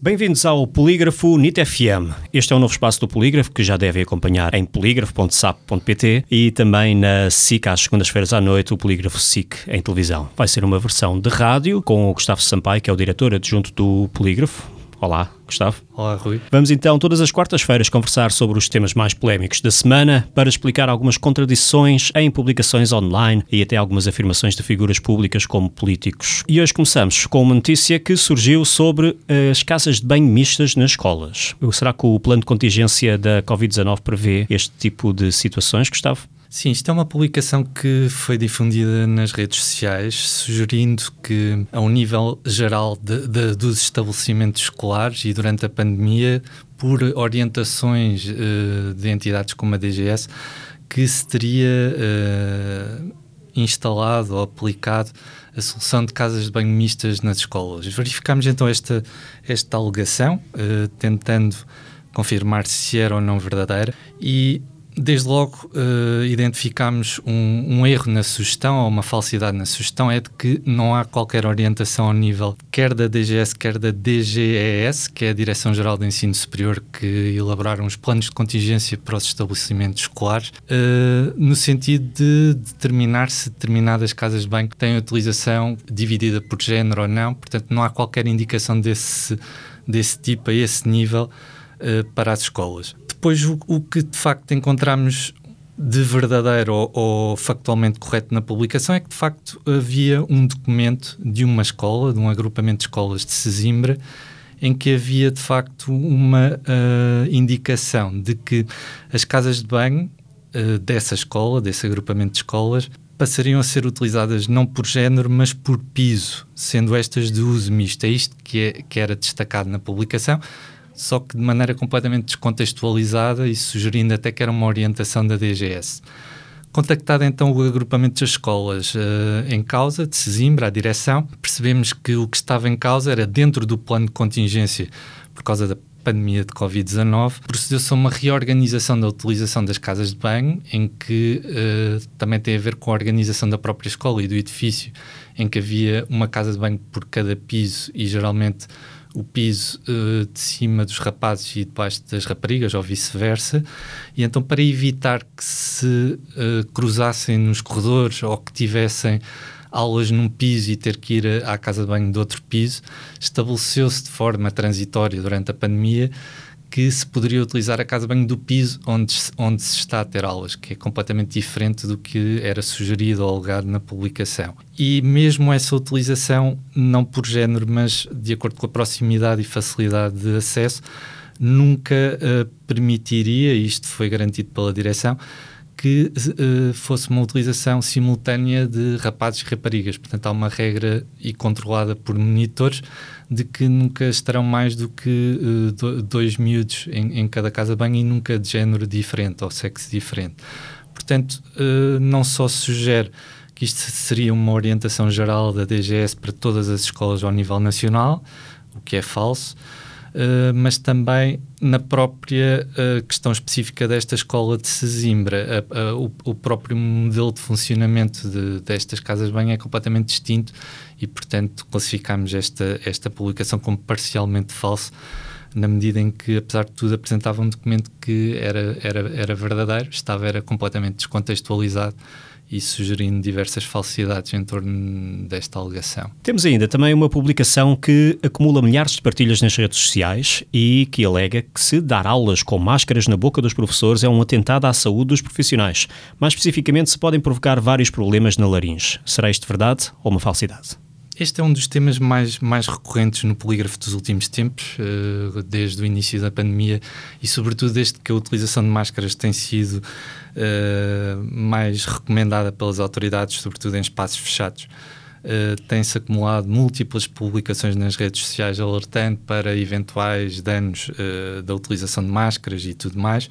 Bem-vindos ao Polígrafo NIT FM. Este é um novo espaço do Polígrafo que já devem acompanhar em polígrafo.sap.pt e também na SIC às segundas-feiras à noite, o Polígrafo SIC em televisão. Vai ser uma versão de rádio com o Gustavo Sampaio, que é o diretor adjunto do Polígrafo. Olá, Gustavo. Olá, Rui. Vamos então todas as quartas-feiras conversar sobre os temas mais polémicos da semana para explicar algumas contradições em publicações online e até algumas afirmações de figuras públicas como políticos. E hoje começamos com uma notícia que surgiu sobre as casas de banho mistas nas escolas. Será que o plano de contingência da Covid-19 prevê este tipo de situações, Gustavo? Sim, isto é uma publicação que foi difundida nas redes sociais, sugerindo que, ao nível geral de, de, dos estabelecimentos escolares e durante a pandemia, por orientações uh, de entidades como a DGS, que se teria uh, instalado ou aplicado a solução de casas de banho mistas nas escolas. Verificámos então esta, esta alegação, uh, tentando confirmar se era ou não verdadeira, e Desde logo uh, identificámos um, um, erro na sugestão ou uma falsidade na sugestão, é de que não há qualquer orientação ao nível quer da DGS, quer da DGES, que é a Direção-Geral de Ensino Superior, que elaboraram os planos de contingência para os estabelecimentos escolares, uh, no sentido de determinar se determinadas casas de banho têm utilização dividida por género ou não, portanto não há qualquer indicação desse, desse tipo a esse nível uh, para as escolas depois o, o que de facto encontramos de verdadeiro ou, ou, factualmente correto na publicação é que de facto havia um documento de uma escola, de um agrupamento de escolas de Sesimbra, em que havia de facto uma uh, indicação de que as casas de banho uh, dessa escola, desse agrupamento de escolas, passariam a ser utilizadas não por género, mas por piso, sendo estas de uso misto. É isto que, é, que era destacado na publicação só que de maneira completamente descontextualizada e sugerindo até que era uma orientação da DGS. Contactado então o agrupamento das escolas uh, em causa, de Sesimbra, a direção, percebemos que o que estava em causa era dentro do plano de contingência por causa da pandemia de Covid-19, procedeu-se a uma reorganização da utilização das casas de banho, em que uh, também tem a ver com a organização da própria escola e do edifício, em que havia uma casa de banho por cada piso e geralmente o piso uh, de cima dos rapazes e debaixo das raparigas, ou vice-versa, e então para evitar que se uh, cruzassem nos corredores ou que tivessem aulas num piso e ter que ir à casa de banho de outro piso, estabeleceu-se de forma transitória durante a pandemia que se poderia utilizar a casa de banho do piso onde, onde se está a ter aulas, que é completamente diferente do que era sugerido ou alegado na publicação. E mesmo essa utilização, não por género, mas de acordo com a proximidade e facilidade de acesso, nunca uh, permitiria, e isto foi garantido pela direção, que uh, fosse uma utilização simultânea de rapazes e raparigas. Portanto, há uma regra e controlada por monitores de que nunca estarão mais do que uh, dois miúdos em, em, cada casa de banho e nunca de género diferente ou sexo diferente. Portanto, uh, não só sugere que isto seria uma orientação geral da DGS para todas as escolas ao nível nacional, o que é falso, uh, mas também na própria uh, questão específica desta escola de Sesimbra. o, o, próprio modelo de funcionamento de, destas casas de banho é completamente distinto e, portanto, classificámos esta, esta publicação como parcialmente falso na medida em que, apesar de tudo, apresentava um documento que era, era, era verdadeiro, estava era completamente descontextualizado e sugerindo diversas falsidades em torno desta alegação. Temos ainda também uma publicação que acumula milhares de partilhas nas redes sociais e que alega que se dar aulas com máscaras na boca dos professores é um atentado à saúde dos profissionais. Mais especificamente, se podem provocar vários problemas na laringe. Será isto verdade ou uma falsidade? Este é um dos temas mais, mais recorrentes no polígrafo dos últimos tempos, uh, desde o início da pandemia e, sobretudo, desde que a utilização de máscaras tem sido uh, mais recomendada pelas autoridades, sobretudo em espaços fechados. Uh, tem-se acumulado múltiplas publicações nas redes sociais alertando para eventuais danos da utilização de máscaras e tudo mais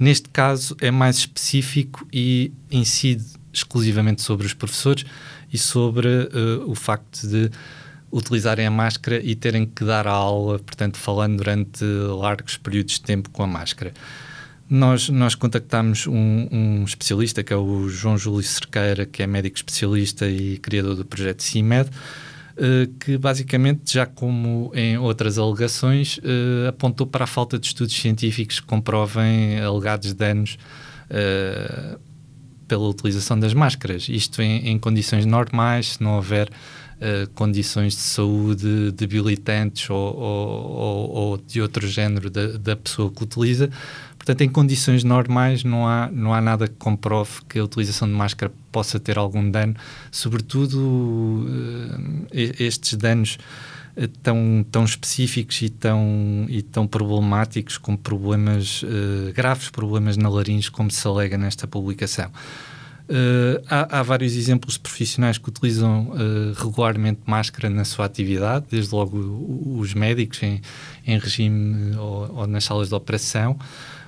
Neste caso é mais específico e incide exclusivamente sobre os professores e sobre uh, o facto de utilizarem a máscara e terem que dar a aula, portanto, falando durante largos períodos de tempo com a máscara. Nós, nós contactámos um, um, especialista, que é o João Júlio Cerqueira, que é médico especialista e criador do projeto CIMED, eh, que basicamente, já como em outras alegações, eh, apontou para a falta de estudos científicos que comprovem alegados danos pela utilização das máscaras. Isto em, em condições normais, se não houver uh, condições de saúde debilitantes ou, ou, ou, de outro género da, da, pessoa que utiliza. Portanto, em condições normais não há, não há nada que comprove que a utilização de máscara possa ter algum dano, sobretudo uh, estes danos tão, tão específicos e tão, e tão problemáticos como problemas, uh, graves problemas na laringe, como se alega nesta publicação. Uh, há, há, vários exemplos de profissionais que utilizam uh, regularmente máscara na sua atividade, desde logo os médicos em, em regime ou, ou, nas salas de operação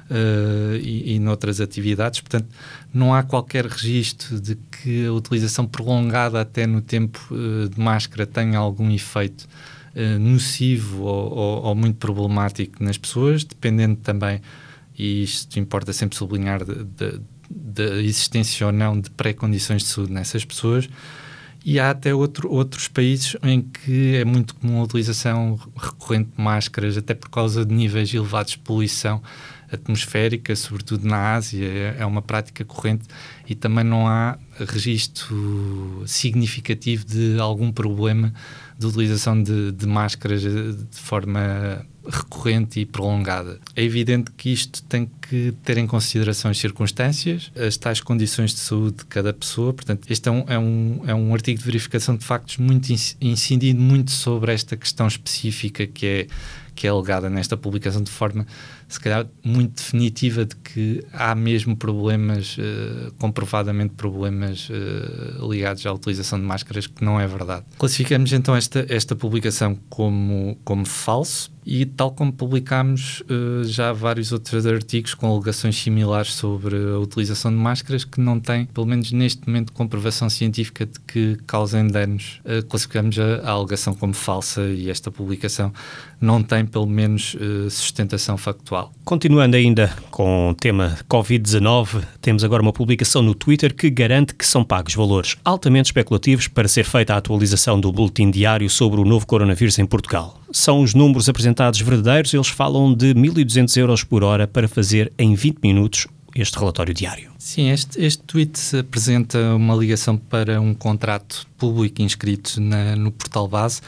uh, e, e noutras atividades. Portanto, não há qualquer registro de que a utilização prolongada até no tempo de máscara tenha algum efeito uh, nocivo ou, ou, ou, muito problemático nas pessoas, dependendo também, e isto importa sempre sublinhar, da existência ou não de pré-condições de saúde nessas pessoas. E há até outro, outros países em que é muito comum a utilização recorrente de máscaras, até por causa de níveis elevados de poluição atmosférica, sobretudo na Ásia, é, é uma prática corrente e também não há registro significativo de algum problema de utilização de, de máscaras de forma recorrente e prolongada. É evidente que isto tem que ter em consideração as circunstâncias, as tais condições de saúde de cada pessoa. Portanto, este é um, é um, é um artigo de verificação de factos muito incidindo muito sobre esta questão específica que é que é alegada nesta publicação de forma, se calhar, muito definitiva de que há mesmo problemas, uh, comprovadamente problemas uh, ligados à utilização de máscaras, que não é verdade. Classificamos então esta, esta publicação como, como falso, e tal como publicámos uh, já vários outros artigos com alegações similares sobre a utilização de máscaras que não têm, pelo menos neste momento, comprovação científica de que causem danos, classificamos a, a, alegação como falsa e esta publicação não tem, pelo menos, uh, sustentação factual. Continuando ainda com o tema Covid-19, temos agora uma publicação no Twitter que garante que são pagos valores altamente especulativos para ser feita a atualização do boletim diário sobre o novo coronavírus em Portugal são os números apresentados verdadeiros. Eles falam de 1.200 euros por hora para fazer em 20 minutos este relatório diário. Sim, este, este tweet apresenta uma ligação para um contrato público inscrito na, no portal base.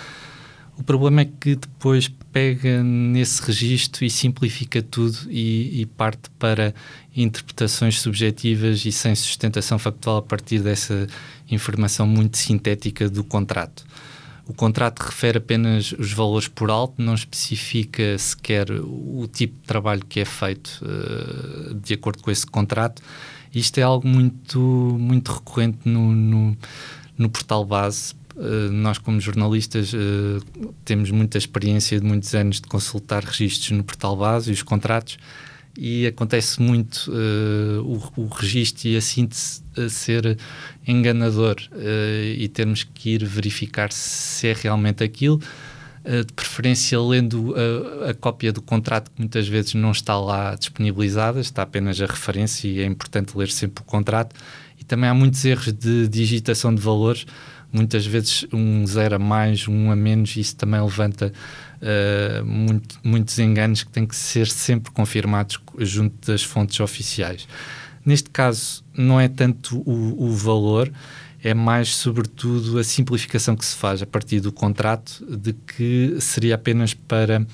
O problema é que depois pega nesse registro e simplifica tudo e, e, parte para interpretações subjetivas e sem sustentação factual a partir dessa informação muito sintética do contrato. O contrato refere apenas os valores por alto, não especifica sequer o tipo de trabalho que é feito uh, de acordo com esse contrato. Isto é algo muito, muito recorrente no, no, no portal base. Uh, nós, como jornalistas, uh, temos muita experiência de muitos anos de consultar registros no portal base e os contratos e acontece muito uh, o, o registro e a síntese ser enganador e termos que ir verificar se é realmente aquilo. Uh, de preferência lendo a, a, cópia do contrato que muitas vezes não está lá disponibilizada, está apenas a referência e é importante ler sempre o contrato. E também há muitos erros de digitação de valores, muitas vezes um zero a mais, um a menos, isso também levanta uh, muito, muitos enganos que têm que ser sempre confirmados junto das fontes oficiais. Neste caso, não é tanto o, o valor, é mais, sobretudo, a simplificação que se faz a partir do contrato, de que seria apenas para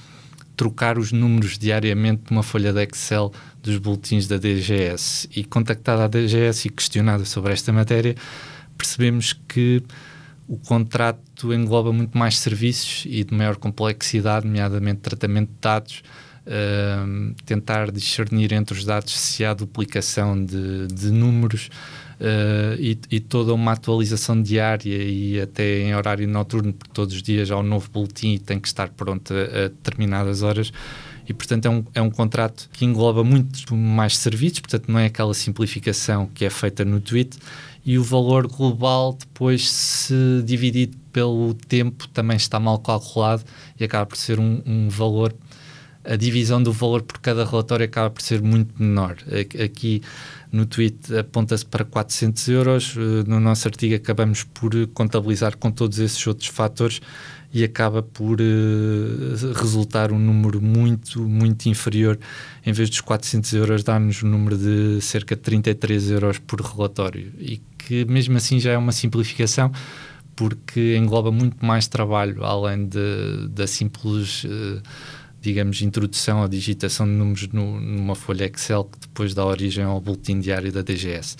trocar os números diariamente numa folha de Excel dos boletins da DGS. E contactada a DGS e questionada sobre esta matéria, percebemos que o contrato engloba muito mais serviços e de maior complexidade, nomeadamente tratamento de dados, uh, tentar discernir entre os dados se há duplicação de, de números uh, e, e, toda uma atualização diária e até em horário noturno, porque todos os dias há um novo boletim e tem que estar pronto a, a determinadas horas. e, portanto, é um, é um contrato que engloba muito mais serviços, portanto, não é aquela simplificação que é feita no tweet. E o valor global, depois, se dividido pelo tempo, também está mal calculado e acaba por ser um, um valor. A divisão do valor por cada relatório acaba por ser muito menor. Aqui no tweet aponta-se para 400 euros, eh, no nosso artigo acabamos por contabilizar com todos esses outros fatores e acaba por uh, resultar um número muito, muito inferior. Em vez dos 400 euros, dá-nos um número de cerca de 33 euros por relatório. E que, mesmo assim, já é uma simplificação, porque engloba muito mais trabalho, além da simples. Uh, digamos, introdução ou digitação de números no, numa folha Excel que depois dá origem ao boletim diário da DGS.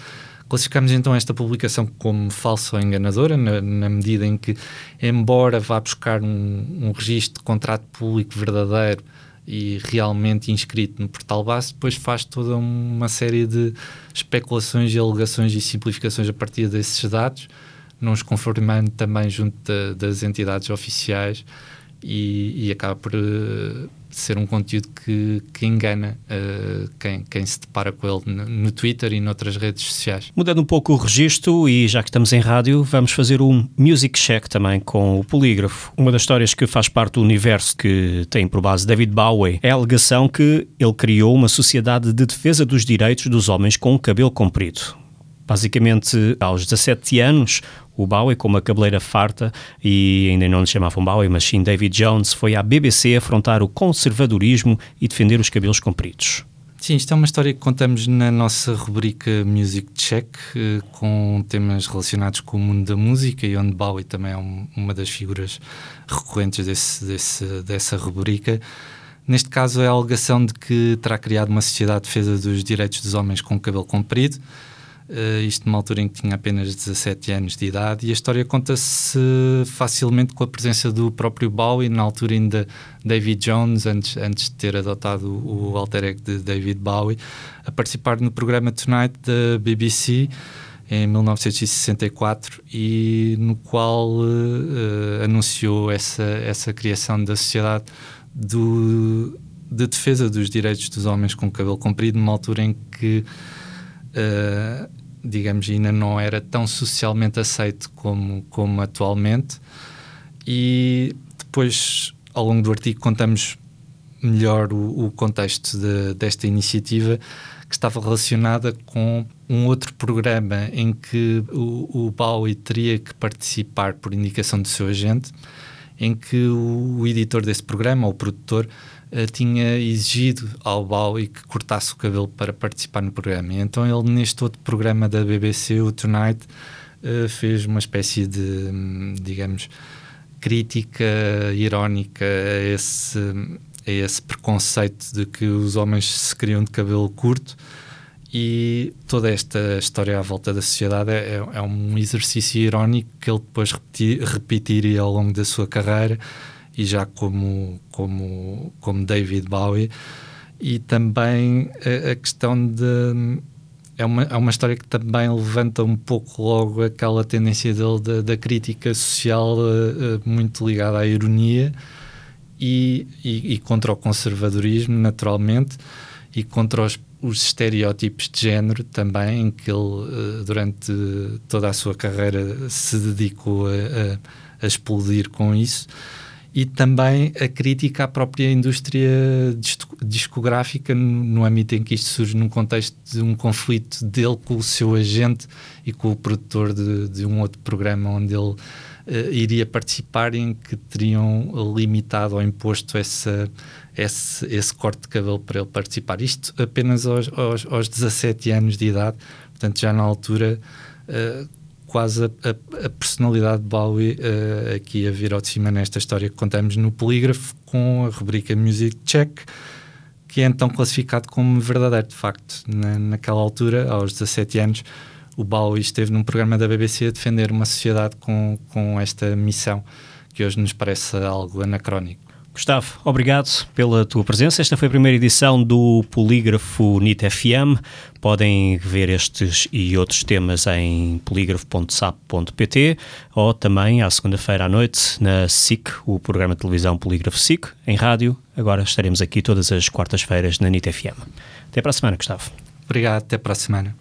Classificamos então esta publicação como falsa ou enganadora, na, na medida em que, embora vá buscar um, um registro de contrato público verdadeiro e realmente inscrito no portal base, depois faz toda uma série de especulações alegações e simplificações a partir desses dados, não os conformando também junto da, das entidades oficiais e, e acaba por uh, ser um conteúdo que, que engana uh, quem, quem se depara com ele no, no, Twitter e noutras redes sociais. Mudando um pouco o registro, e já que estamos em rádio, vamos fazer um music check também com o polígrafo. Uma das histórias que faz parte do universo que tem por base David Bowie é a alegação que ele criou uma sociedade de defesa dos direitos dos homens com o cabelo comprido. Basicamente, aos 17 anos, o Bowie, com uma cabeleira farta, e ainda não lhe chamavam Bowie, mas sim David Jones, foi à BBC afrontar o conservadorismo e defender os cabelos compridos. Sim, isto é uma história que contamos na nossa rubrica Music Check, eh, com temas relacionados com o mundo da música e onde Bowie também é um, uma das figuras recorrentes desse, desse, dessa rubrica. Neste caso, é a alegação de que terá criado uma sociedade de defesa dos direitos dos homens com cabelo comprido, Uh, isto numa altura em que tinha apenas 17 anos de idade, e a história conta-se facilmente com a presença do próprio Bowie, na altura ainda David Jones, antes, antes de ter adotado o, alter ego de David Bowie, a participar no programa Tonight da BBC em 1964 e no qual uh, anunciou essa, essa criação da sociedade do, de defesa dos direitos dos homens com cabelo comprido, numa altura em que Uh, digamos, ainda não era tão socialmente aceito como, como atualmente. E depois, ao longo do artigo, contamos melhor o, o contexto de, desta iniciativa que estava relacionada com um outro programa em que o, o Bowie teria que participar por indicação do seu agente, em que o, o editor desse programa, o produtor, tinha exigido ao Bowie que cortasse o cabelo para participar no programa. E então ele, neste outro programa da BBC, o Tonight, uh, fez uma espécie de, hum, digamos, crítica irónica a esse, a esse preconceito de que os homens se criam de cabelo curto e toda esta história à volta da sociedade é, é um exercício irónico que ele depois repetir, repetiria ao longo da sua carreira e já como, como, como David Bowie. E também a, a questão de. É uma, é uma história que também levanta um pouco logo aquela tendência dele da, da crítica social uh, muito ligada à ironia e, e, e, contra o conservadorismo, naturalmente, e contra os, os estereótipos de género também, em que ele, uh, durante toda a sua carreira, se dedicou a, a, a explodir com isso e também a crítica à própria indústria discográfica no âmbito em que isto surge num contexto de um conflito dele com o seu agente e com o produtor de, de um outro programa onde ele uh, iria participar em que teriam limitado ou imposto essa, esse, esse corte de cabelo para ele participar. Isto apenas aos, aos, aos 17 anos de idade, portanto já na altura... Uh, quase a, a, a personalidade de Bowie uh, aqui a vir ao de cima nesta história que contamos no Polígrafo com a rubrica Music Check, que é então classificado como verdadeiro, de facto. Na, naquela altura, aos 17 anos, o Bowie esteve num programa da BBC a defender uma sociedade com, com esta missão, que hoje nos parece algo anacrónico. Gustavo, obrigado pela tua presença. Esta foi a primeira edição do Polígrafo NIT FM. Podem ver estes e outros temas em polígrafo.sap.pt ou também à segunda-feira à noite na SIC, o programa de televisão Polígrafo SIC, em rádio. Agora estaremos aqui todas as quartas-feiras na NIT FM. Até para a semana, Gustavo. Obrigado, até para a semana.